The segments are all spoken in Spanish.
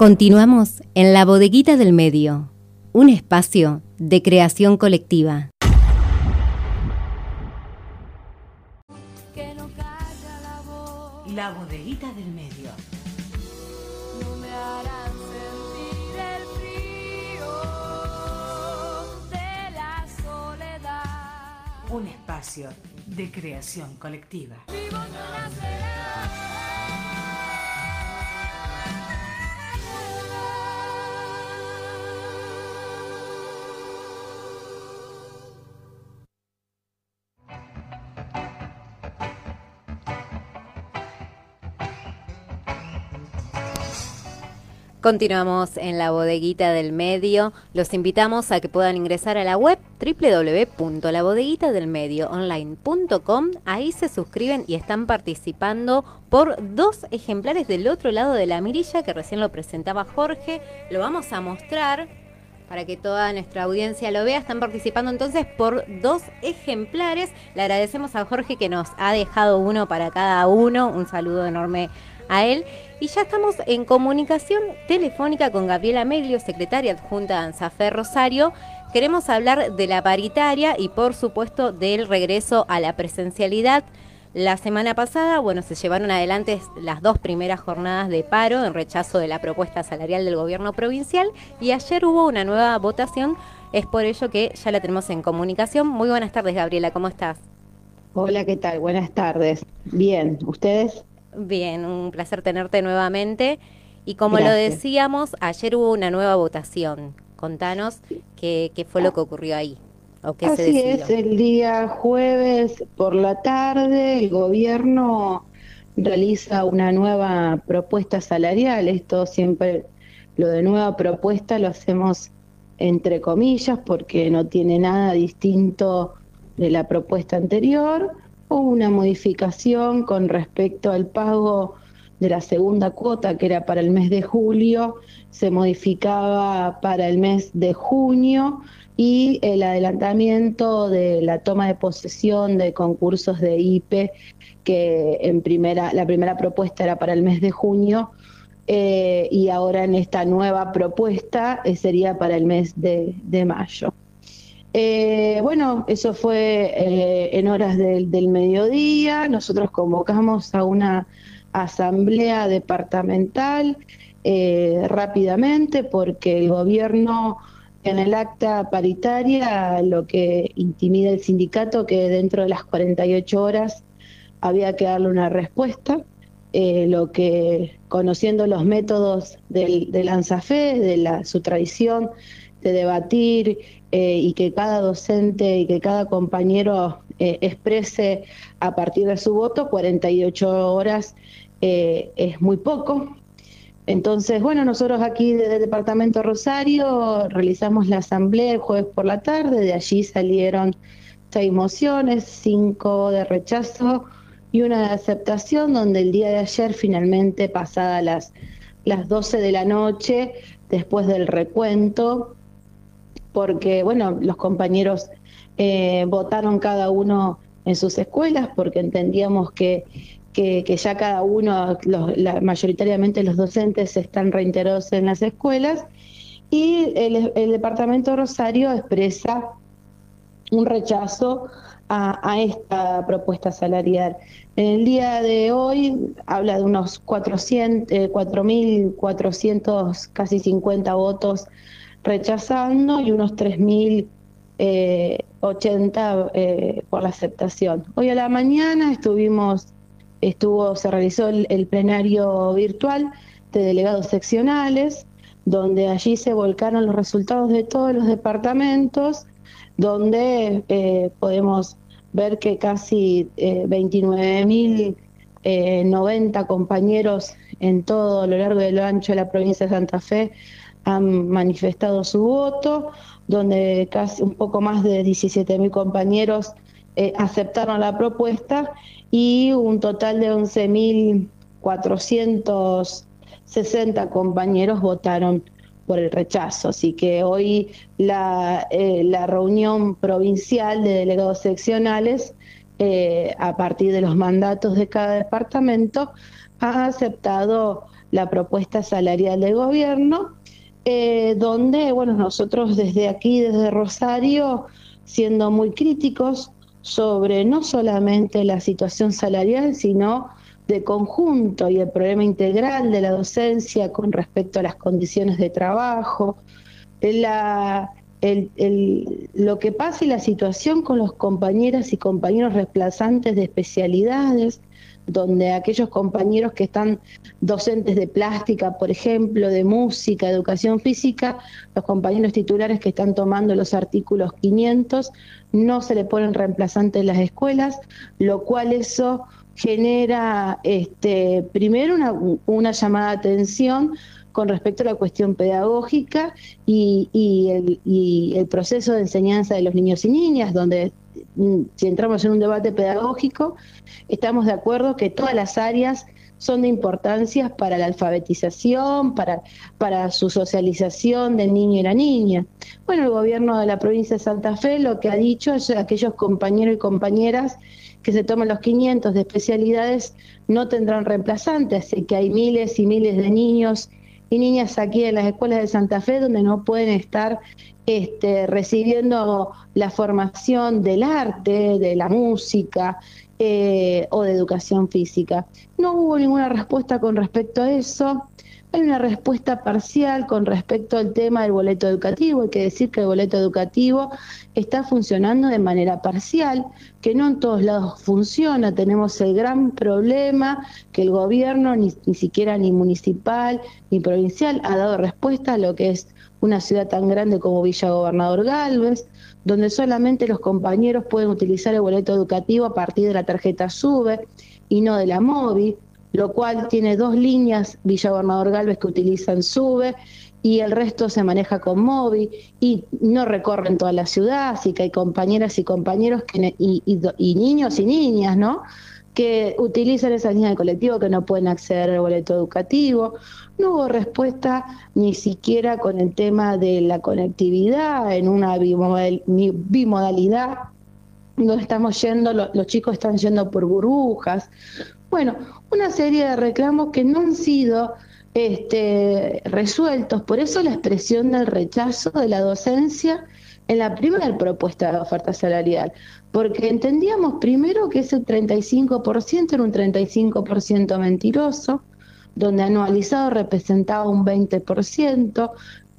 Continuamos en la bodeguita del medio, un espacio de creación colectiva. La bodeguita del medio. No me harán sentir el frío de la soledad. Un espacio de creación colectiva. Vivo Continuamos en la bodeguita del medio. Los invitamos a que puedan ingresar a la web www.labodeguitadelmedioonline.com. Ahí se suscriben y están participando por dos ejemplares del otro lado de la mirilla que recién lo presentaba Jorge. Lo vamos a mostrar para que toda nuestra audiencia lo vea. Están participando entonces por dos ejemplares. Le agradecemos a Jorge que nos ha dejado uno para cada uno. Un saludo enorme él. Y ya estamos en comunicación telefónica con Gabriela Meglio, secretaria adjunta de ANSAFE Rosario. Queremos hablar de la paritaria y por supuesto del regreso a la presencialidad. La semana pasada, bueno, se llevaron adelante las dos primeras jornadas de paro en rechazo de la propuesta salarial del gobierno provincial y ayer hubo una nueva votación. Es por ello que ya la tenemos en comunicación. Muy buenas tardes, Gabriela, ¿cómo estás? Hola, ¿qué tal? Buenas tardes. Bien, ¿ustedes? Bien, un placer tenerte nuevamente. Y como lo decíamos, ayer hubo una nueva votación. Contanos qué, qué fue lo que ocurrió ahí o qué se Así es, el día jueves por la tarde el gobierno realiza una nueva propuesta salarial. Esto siempre, lo de nueva propuesta lo hacemos entre comillas porque no tiene nada distinto de la propuesta anterior. Hubo una modificación con respecto al pago de la segunda cuota que era para el mes de julio, se modificaba para el mes de junio y el adelantamiento de la toma de posesión de concursos de IPE, que en primera, la primera propuesta era para el mes de junio, eh, y ahora en esta nueva propuesta eh, sería para el mes de, de mayo. Eh, bueno, eso fue eh, en horas del, mediodía. Nosotros convocamos a una asamblea departamental eh, rápidamente porque el gobierno en el acta paritaria lo que intimida el sindicato que dentro de las 48 horas había que darle una respuesta. Eh, lo que, conociendo los métodos del, del de la, su tradición de debatir eh, y que cada docente y que cada compañero eh, exprese a partir de su voto, 48 horas eh, es muy poco. Entonces, bueno, nosotros aquí desde el Departamento Rosario realizamos la asamblea el jueves por la tarde, de allí salieron seis mociones, cinco de rechazo y una de aceptación, donde el día de ayer finalmente, pasadas las, las 12 de la noche, después del recuento, porque, bueno, los compañeros eh, votaron cada uno en sus escuelas porque entendíamos que, que, ya cada uno, los, mayoritariamente los docentes están reintegrados en las escuelas y el, Departamento Rosario expresa un rechazo a, esta propuesta salarial. En el día de hoy habla de unos 400, eh, 4.400, casi 50 votos rechazando y unos 3.080 eh, 80, eh, por la aceptación. Hoy a la mañana estuvimos, estuvo, se realizó el, plenario virtual de delegados seccionales, donde allí se volcaron los resultados de todos los departamentos, donde eh, podemos ver que casi eh, 29.090 eh, compañeros en todo lo largo y lo ancho de la provincia de Santa Fe han manifestado su voto, donde casi un poco más de 17.000 compañeros eh, aceptaron la propuesta y un total de 11.460 compañeros votaron por el rechazo. Así que hoy la, eh, la reunión provincial de delegados seccionales, eh, a partir de los mandatos de cada departamento, ha aceptado la propuesta salarial del gobierno, eh, donde, bueno, nosotros desde aquí, desde Rosario, siendo muy críticos sobre no solamente la situación salarial, sino de conjunto y el problema integral de la docencia con respecto a las condiciones de trabajo, la, lo que pasa y la situación con los compañeras y compañeros reemplazantes de especialidades, donde aquellos compañeros que están docentes de plástica, por ejemplo, de música, educación física, los compañeros titulares que están tomando los artículos 500, no se le ponen reemplazantes en las escuelas, lo cual eso genera este, primero una, llamada de atención con respecto a la cuestión pedagógica y, el, proceso de enseñanza de los niños y niñas, donde si entramos en un debate pedagógico, estamos de acuerdo que todas las áreas son de importancia para la alfabetización, para, para su socialización del niño y la niña. Bueno, el gobierno de la provincia de Santa Fe lo que ha dicho es que aquellos compañeros y compañeras que se toman los 500 de especialidades no tendrán reemplazantes, así que hay miles y miles de niños y niñas aquí en las escuelas de Santa Fe donde no pueden estar este, recibiendo la formación del arte, de la música eh, o de educación física. No hubo ninguna respuesta con respecto a eso. Hay una respuesta parcial con respecto al tema del boleto educativo. Hay que decir que el boleto educativo está funcionando de manera parcial, que no en todos lados funciona. Tenemos el gran problema que el gobierno, ni, ni siquiera ni municipal ni provincial, ha dado respuesta a lo que es una ciudad tan grande como Villa Gobernador Galvez, donde solamente los compañeros pueden utilizar el boleto educativo a partir de la tarjeta SUBE y no de la MOVI lo cual tiene dos líneas Villa Gobernador Galvez que utilizan SUBE y el resto se maneja con móvil y no recorren toda la ciudad, así que hay compañeras y compañeros que, y, niños y niñas, ¿no? que utilizan esas líneas de colectivo que no pueden acceder al boleto educativo. No hubo respuesta ni siquiera con el tema de la conectividad en una bimodalidad. No estamos yendo, los chicos están yendo por burbujas. Bueno, una serie de reclamos que no han sido este, resueltos. Por eso la expresión del rechazo de la docencia en la primera propuesta de oferta salarial, porque entendíamos primero que ese 35% era un 35% mentiroso, donde anualizado representaba un 20%,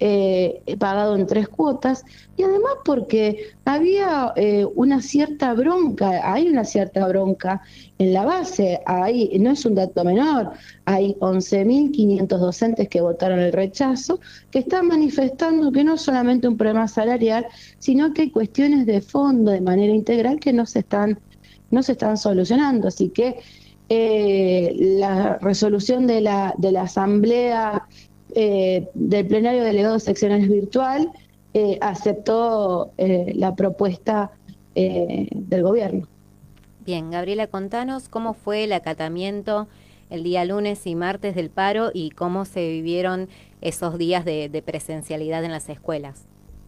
eh, pagado en tres cuotas y además porque había eh, una cierta bronca, hay una cierta bronca en la base, hay, no es un dato menor, hay 11.500 docentes que votaron el rechazo, que están manifestando que no es solamente un problema salarial, sino que hay cuestiones de fondo de manera integral que no se están, no se están solucionando. Así que eh, la resolución de la, de la Asamblea eh, del plenario delegado seccionales virtual eh, aceptó eh, la propuesta del gobierno. Bien, Gabriela, contanos cómo fue el acatamiento el día lunes y martes del paro y cómo se vivieron esos días de, presencialidad en las escuelas.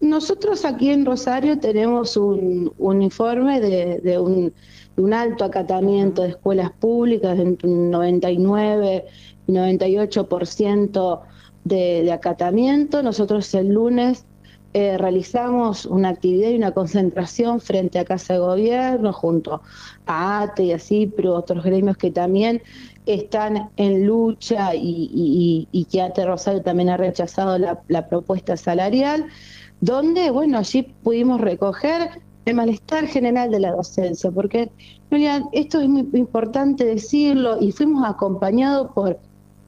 Nosotros aquí en Rosario tenemos un, informe de, un, un, alto acatamiento de escuelas públicas, entre un 99 y 98% de, acatamiento. Nosotros el lunes eh, realizamos una actividad y una concentración frente a Casa de Gobierno junto a ATE y así, pero otros gremios que también están en lucha y, que ATE Rosario también ha rechazado la, propuesta salarial, donde, bueno, allí pudimos recoger el malestar general de la docencia, porque esto es muy importante decirlo y fuimos acompañados por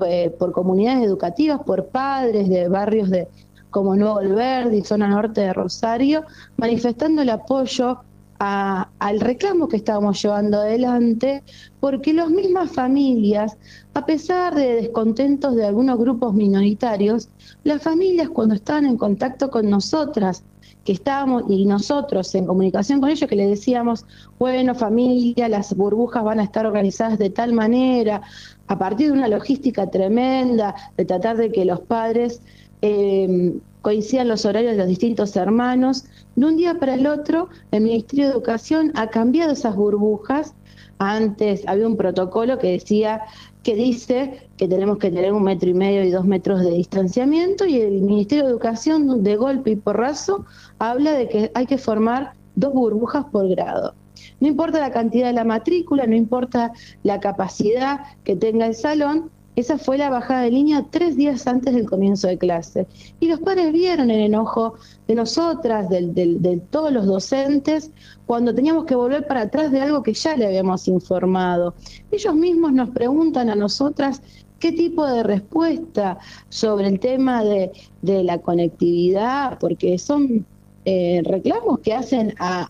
eh, por comunidades educativas, por padres de barrios de como Nuevo Alberdi, zona norte de Rosario, manifestando el apoyo al reclamo que estábamos llevando adelante, porque las mismas familias, a pesar de descontentos de algunos grupos minoritarios, las familias cuando estaban en contacto con nosotras, que estábamos y nosotros en comunicación con ellos, que les decíamos, bueno familia, las burbujas van a estar organizadas de tal manera, a partir de una logística tremenda, de tratar de que los padres eh, coincidan los horarios de los distintos hermanos, de un día para el otro el Ministerio de Educación ha cambiado esas burbujas Antes había un protocolo que decía que dice que tenemos que tener un metro y medio y dos metros de distanciamiento y el Ministerio de Educación de golpe y porrazo habla de que hay que formar dos burbujas por grado. No importa la cantidad de la matrícula, no importa la capacidad que tenga el salón, esa fue la bajada de línea tres días antes del comienzo de clase. Y los padres vieron el enojo de nosotras, de, todos los docentes, cuando teníamos que volver para atrás de algo que ya le habíamos informado. Ellos mismos nos preguntan a nosotras qué tipo de respuesta sobre el tema de, la conectividad, porque son eh, reclamos que hacen a,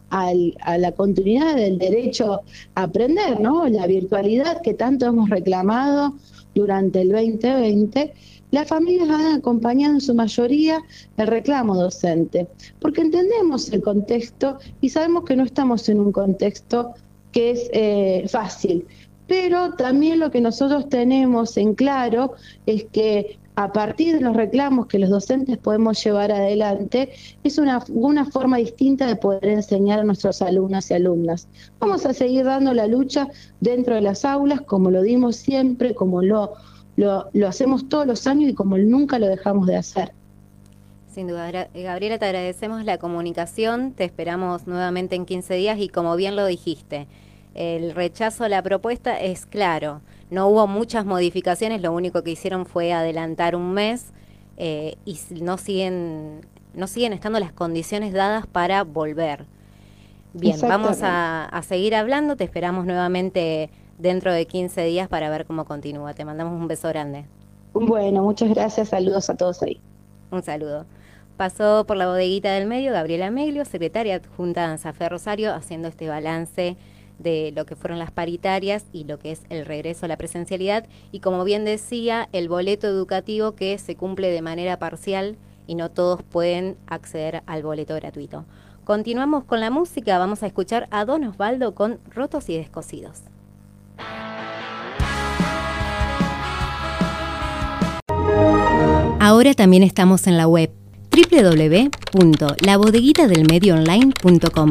la continuidad del derecho a aprender, ¿no? La virtualidad que tanto hemos reclamado durante el 2020, las familias han acompañado en su mayoría el reclamo docente, porque entendemos el contexto y sabemos que no estamos en un contexto que es eh, fácil. Pero también lo que nosotros tenemos en claro es que a partir de los reclamos que los docentes podemos llevar adelante, es una, una forma distinta de poder enseñar a nuestros alumnos y alumnas. Vamos a seguir dando la lucha dentro de las aulas, como lo dimos siempre, como lo, lo, lo hacemos todos los años y como nunca lo dejamos de hacer. Sin duda, Gabriela, te agradecemos la comunicación, te esperamos nuevamente en 15 días y como bien lo dijiste, el rechazo a la propuesta es claro no hubo muchas modificaciones, lo único que hicieron fue adelantar un mes eh, y no siguen, no siguen estando las condiciones dadas para volver. Bien, vamos a, a, seguir hablando, te esperamos nuevamente dentro de 15 días para ver cómo continúa. Te mandamos un beso grande. Bueno, muchas gracias, saludos a todos ahí. Un saludo. Pasó por la bodeguita del medio Gabriela Meglio, secretaria adjunta de Anzafe Rosario, haciendo este balance de lo que fueron las paritarias y lo que es el regreso a la presencialidad y como bien decía, el boleto educativo que se cumple de manera parcial y no todos pueden acceder al boleto gratuito. Continuamos con la música, vamos a escuchar a Don Osvaldo con Rotos y Descosidos. Ahora también estamos en la web www.labodeguitadelmedioonline.com.